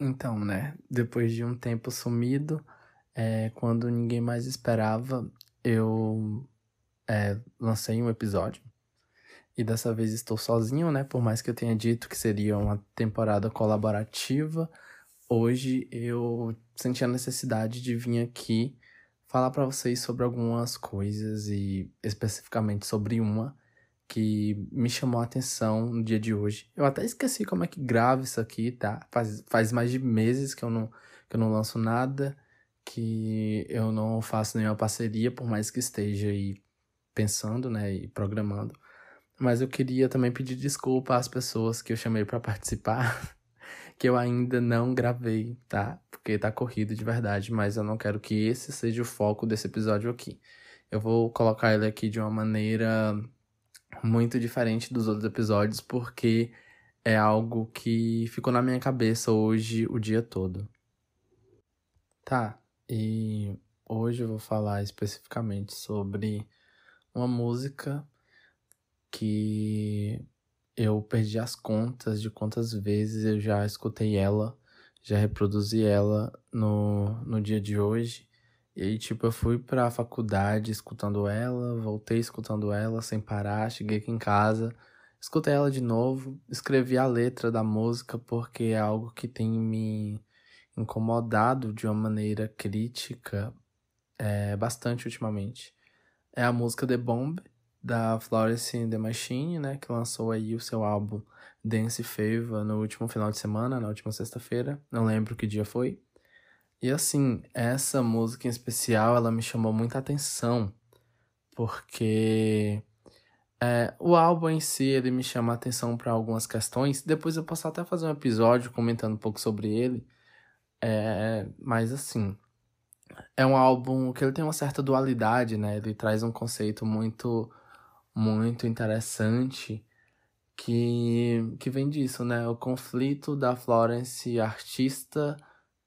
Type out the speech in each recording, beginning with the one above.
Então, né, depois de um tempo sumido, é, quando ninguém mais esperava, eu é, lancei um episódio. E dessa vez estou sozinho, né? Por mais que eu tenha dito que seria uma temporada colaborativa, hoje eu senti a necessidade de vir aqui falar para vocês sobre algumas coisas e especificamente sobre uma que me chamou a atenção no dia de hoje. Eu até esqueci como é que gravo isso aqui, tá? Faz, faz mais de meses que eu, não, que eu não lanço nada, que eu não faço nenhuma parceria, por mais que esteja aí pensando, né, e programando. Mas eu queria também pedir desculpa às pessoas que eu chamei para participar, que eu ainda não gravei, tá? Porque tá corrido de verdade, mas eu não quero que esse seja o foco desse episódio aqui. Eu vou colocar ele aqui de uma maneira muito diferente dos outros episódios, porque é algo que ficou na minha cabeça hoje o dia todo. Tá, e hoje eu vou falar especificamente sobre uma música que eu perdi as contas de quantas vezes eu já escutei ela, já reproduzi ela no, no dia de hoje. E aí, tipo, eu fui pra faculdade escutando ela, voltei escutando ela sem parar, cheguei aqui em casa, escutei ela de novo, escrevi a letra da música porque é algo que tem me incomodado de uma maneira crítica é, bastante ultimamente. É a música The Bomb, da Florence and the Machine, né, que lançou aí o seu álbum Dance Fever no último final de semana, na última sexta-feira, não lembro que dia foi. E assim, essa música em especial, ela me chamou muita atenção, porque é, o álbum em si, ele me chama atenção para algumas questões. Depois eu posso até fazer um episódio comentando um pouco sobre ele. É, mas assim, é um álbum que ele tem uma certa dualidade, né? Ele traz um conceito muito, muito interessante que, que vem disso, né? O conflito da Florence artista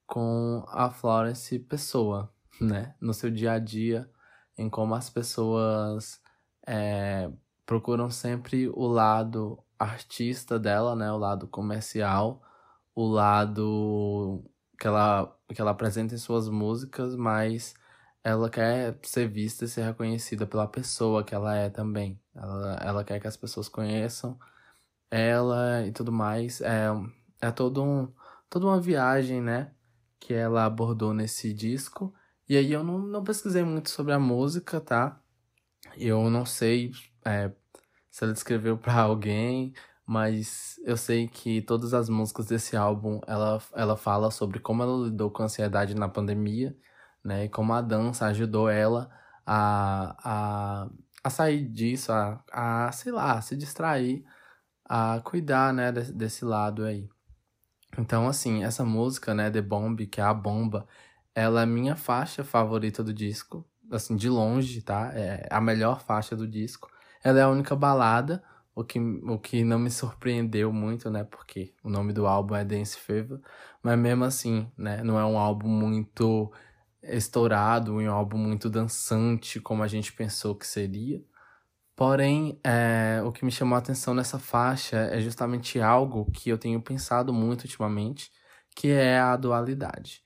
com a Florence pessoa, né? No seu dia a dia, em como as pessoas é, procuram sempre o lado artista dela, né? O lado comercial, o lado que ela, que ela apresenta em suas músicas, mas ela quer ser vista e ser reconhecida pela pessoa que ela é também. Ela, ela quer que as pessoas conheçam ela e tudo mais. É, é todo um, toda uma viagem, né? Que ela abordou nesse disco. E aí eu não, não pesquisei muito sobre a música, tá? Eu não sei é, se ela escreveu para alguém, mas eu sei que todas as músicas desse álbum ela, ela fala sobre como ela lidou com a ansiedade na pandemia, né? E como a dança ajudou ela a, a, a sair disso, a, a, sei lá, se distrair, a cuidar, né, desse, desse lado aí. Então, assim, essa música, né, The Bomb, que é a bomba, ela é minha faixa favorita do disco. Assim, de longe, tá? É a melhor faixa do disco. Ela é a única balada, o que, o que não me surpreendeu muito, né? Porque o nome do álbum é Dance Fever. Mas mesmo assim, né? Não é um álbum muito estourado, um álbum muito dançante, como a gente pensou que seria. Porém, é, o que me chamou a atenção nessa faixa é justamente algo que eu tenho pensado muito ultimamente, que é a dualidade.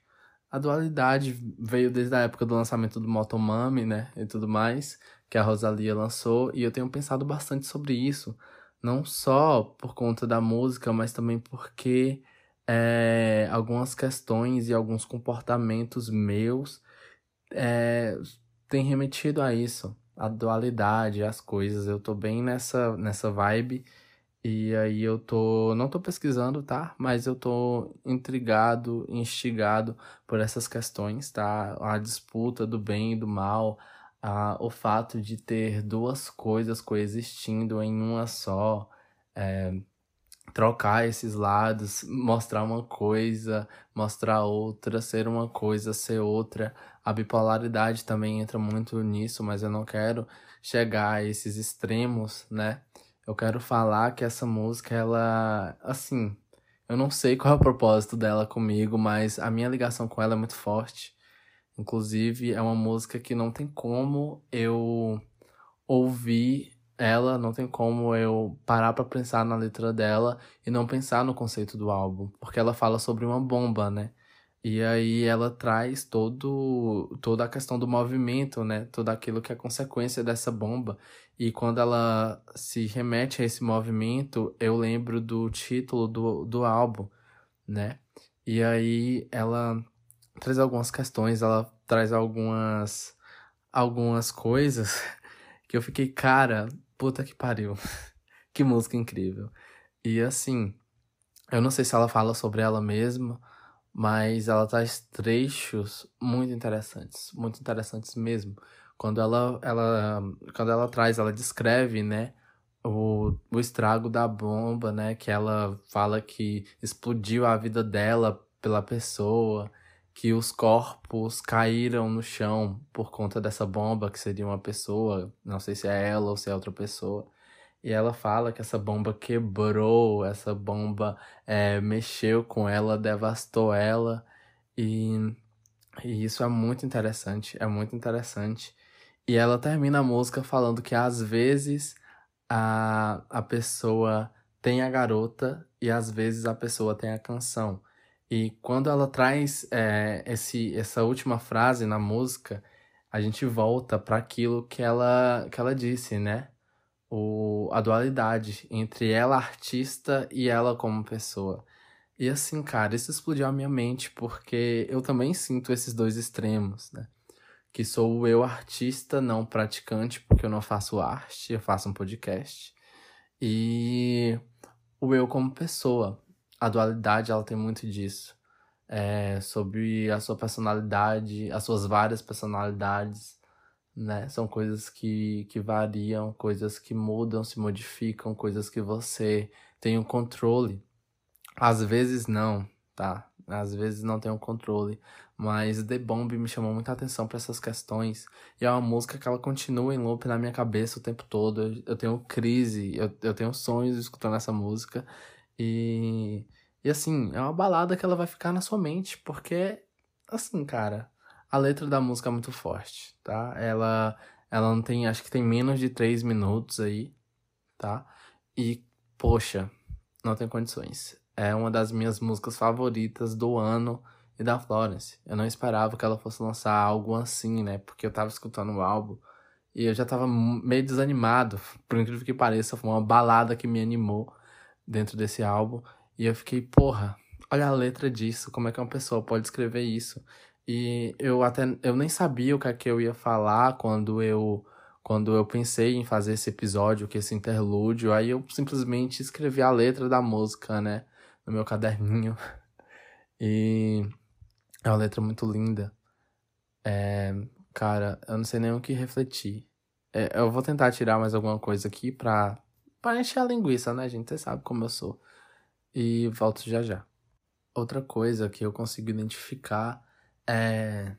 A dualidade veio desde a época do lançamento do Motomami, né, e tudo mais, que a Rosalia lançou, e eu tenho pensado bastante sobre isso, não só por conta da música, mas também porque é, algumas questões e alguns comportamentos meus é, têm remetido a isso a dualidade, as coisas. Eu tô bem nessa, nessa vibe. E aí eu tô. Não tô pesquisando, tá? Mas eu tô intrigado, instigado por essas questões, tá? A disputa do bem e do mal, a, o fato de ter duas coisas coexistindo em uma só. É, trocar esses lados, mostrar uma coisa, mostrar outra, ser uma coisa, ser outra. A bipolaridade também entra muito nisso, mas eu não quero chegar a esses extremos, né? Eu quero falar que essa música, ela, assim, eu não sei qual é o propósito dela comigo, mas a minha ligação com ela é muito forte. Inclusive, é uma música que não tem como eu ouvir ela, não tem como eu parar para pensar na letra dela e não pensar no conceito do álbum, porque ela fala sobre uma bomba, né? E aí ela traz todo, toda a questão do movimento, né? Tudo aquilo que é consequência dessa bomba. E quando ela se remete a esse movimento, eu lembro do título do, do álbum, né? E aí ela traz algumas questões, ela traz algumas algumas coisas que eu fiquei, cara, puta que pariu. que música incrível. E assim, eu não sei se ela fala sobre ela mesma, mas ela traz trechos muito interessantes, muito interessantes mesmo. Quando ela, ela, quando ela traz, ela descreve, né, o, o estrago da bomba, né, que ela fala que explodiu a vida dela pela pessoa, que os corpos caíram no chão por conta dessa bomba, que seria uma pessoa, não sei se é ela ou se é outra pessoa. E ela fala que essa bomba quebrou, essa bomba é, mexeu com ela, devastou ela. E, e isso é muito interessante, é muito interessante. E ela termina a música falando que às vezes a, a pessoa tem a garota e às vezes a pessoa tem a canção. E quando ela traz é, esse, essa última frase na música, a gente volta para aquilo que ela, que ela disse, né? o, a dualidade entre ela artista e ela como pessoa. E assim, cara, isso explodiu a minha mente porque eu também sinto esses dois extremos, né? Que sou o eu artista, não praticante, porque eu não faço arte, eu faço um podcast. E o eu como pessoa. A dualidade, ela tem muito disso. É, sobre a sua personalidade, as suas várias personalidades, né? São coisas que, que variam, coisas que mudam, se modificam, coisas que você tem o um controle. Às vezes não, tá? Às vezes não tem o um controle. Mas The Bomb me chamou muita atenção para essas questões. E é uma música que ela continua em loop na minha cabeça o tempo todo. Eu, eu tenho crise, eu, eu tenho sonhos escutando essa música. E, e assim, é uma balada que ela vai ficar na sua mente, porque, assim, cara, a letra da música é muito forte, tá? Ela, ela não tem, acho que tem menos de 3 minutos aí, tá? E, poxa, não tem condições. É uma das minhas músicas favoritas do ano e da Florence. Eu não esperava que ela fosse lançar algo assim, né? Porque eu tava escutando o álbum e eu já tava meio desanimado. Por incrível que pareça, foi uma balada que me animou dentro desse álbum. E eu fiquei, porra, olha a letra disso, como é que uma pessoa pode escrever isso? E eu até eu nem sabia o que é que eu ia falar quando eu quando eu pensei em fazer esse episódio, que esse interlúdio, aí eu simplesmente escrevi a letra da música, né, no meu caderninho. E é uma letra muito linda. É, cara, eu não sei nem o que refletir. É, eu vou tentar tirar mais alguma coisa aqui pra, pra encher a linguiça, né, gente? Você sabe como eu sou. E volto já já. Outra coisa que eu consigo identificar é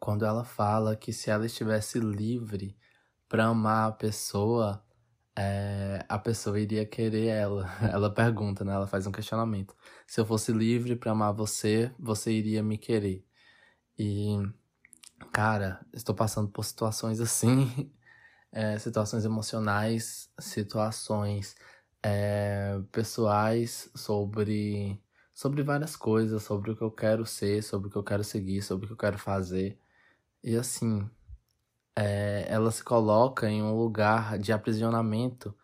quando ela fala que se ela estivesse livre para amar a pessoa, é, a pessoa iria querer ela. Ela pergunta, né? Ela faz um questionamento. Se eu fosse livre para amar você, você iria me querer. E, cara, estou passando por situações assim, é, situações emocionais, situações é, pessoais sobre sobre várias coisas, sobre o que eu quero ser, sobre o que eu quero seguir, sobre o que eu quero fazer. E assim, é, ela se coloca em um lugar de aprisionamento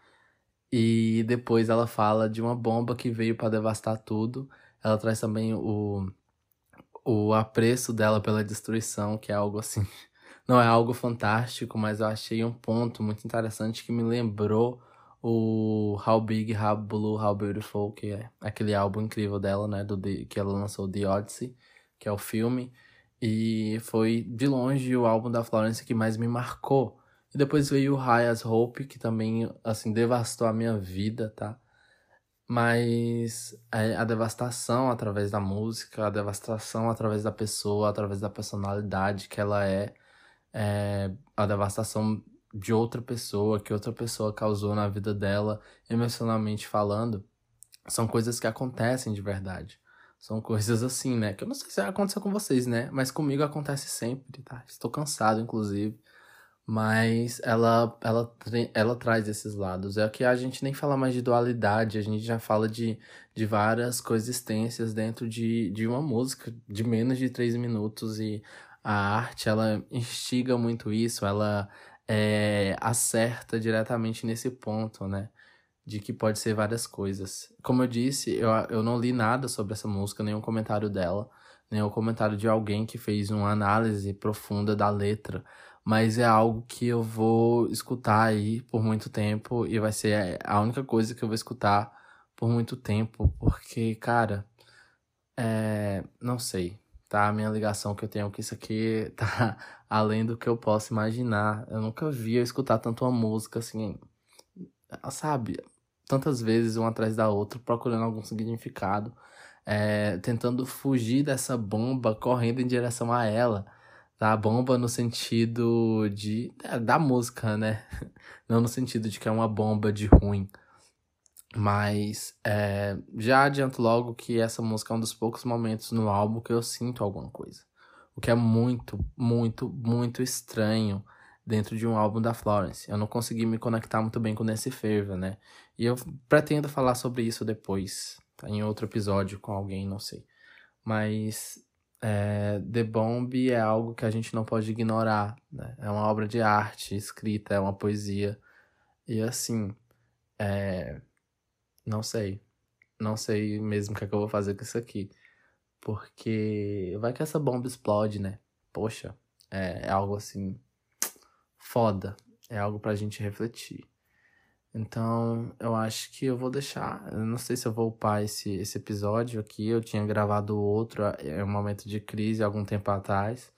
e depois ela fala de uma bomba que veio para devastar tudo. Ela traz também o, o apreço dela pela destruição, que é algo assim. Não é algo fantástico, mas eu achei um ponto muito interessante que me lembrou o How Big, How Blue, How Beautiful, que é aquele álbum incrível dela, né, do que ela lançou The Odyssey, que é o filme, e foi de longe o álbum da Florence que mais me marcou. E depois veio o High as Hope, que também assim devastou a minha vida, tá? Mas a devastação através da música, a devastação através da pessoa, através da personalidade que ela é, é a devastação de outra pessoa, que outra pessoa causou na vida dela, emocionalmente falando, são coisas que acontecem de verdade. São coisas assim, né? Que eu não sei se vai acontecer com vocês, né? Mas comigo acontece sempre, tá? Estou cansado, inclusive. Mas ela, ela, ela traz esses lados. É que a gente nem fala mais de dualidade, a gente já fala de, de várias coexistências dentro de, de uma música de menos de três minutos. E a arte, ela instiga muito isso, ela é, acerta diretamente nesse ponto, né? De que pode ser várias coisas. Como eu disse, eu, eu não li nada sobre essa música, nenhum comentário dela, nenhum comentário de alguém que fez uma análise profunda da letra mas é algo que eu vou escutar aí por muito tempo e vai ser a única coisa que eu vou escutar por muito tempo, porque, cara, é, não sei, tá? A minha ligação que eu tenho com isso aqui tá além do que eu posso imaginar. Eu nunca vi eu escutar tanto uma música assim, sabe? Tantas vezes uma atrás da outra, procurando algum significado, é, tentando fugir dessa bomba, correndo em direção a ela tá? Bomba no sentido de. É, da música, né? Não no sentido de que é uma bomba de ruim. Mas é, já adianto logo que essa música é um dos poucos momentos no álbum que eu sinto alguma coisa. O que é muito, muito, muito estranho dentro de um álbum da Florence. Eu não consegui me conectar muito bem com Nancy Ferva, né? E eu pretendo falar sobre isso depois, tá? em outro episódio com alguém, não sei. Mas é, The Bomb é algo que a gente não pode ignorar. Né? É uma obra de arte escrita, é uma poesia. E assim, é... não sei. Não sei mesmo o que, é que eu vou fazer com isso aqui. Porque vai que essa bomba explode, né? Poxa, é, é algo assim. Foda. É algo pra gente refletir. Então, eu acho que eu vou deixar. Eu não sei se eu vou upar esse, esse episódio aqui. Eu tinha gravado outro em um momento de crise algum tempo atrás.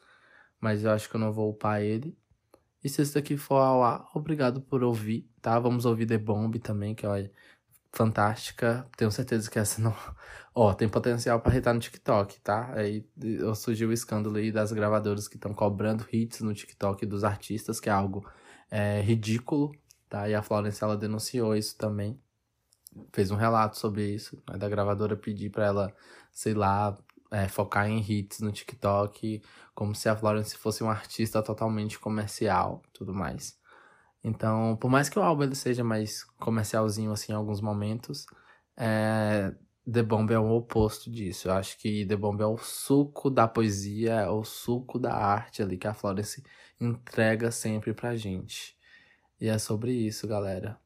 Mas eu acho que eu não vou upar ele. E se esse daqui for ao ar, obrigado por ouvir, tá? Vamos ouvir The Bomb também, que é fantástica. Tenho certeza que essa não. Ó, tem potencial para hitar no TikTok, tá? Aí surgiu o escândalo aí das gravadoras que estão cobrando hits no TikTok dos artistas, que é algo é, ridículo tá? E a Florence, ela denunciou isso também. Fez um relato sobre isso, né? da gravadora pedir para ela, sei lá, é, focar em hits no TikTok, como se a Florence fosse uma artista totalmente comercial, tudo mais. Então, por mais que o álbum ele seja mais comercialzinho assim em alguns momentos, é, The Bomb é o oposto disso. Eu acho que The Bomb é o suco da poesia, é o suco da arte ali que a Florence entrega sempre pra gente. E é sobre isso, galera.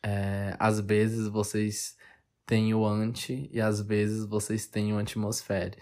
É, às vezes vocês têm o anti e às vezes vocês têm o atmosfera.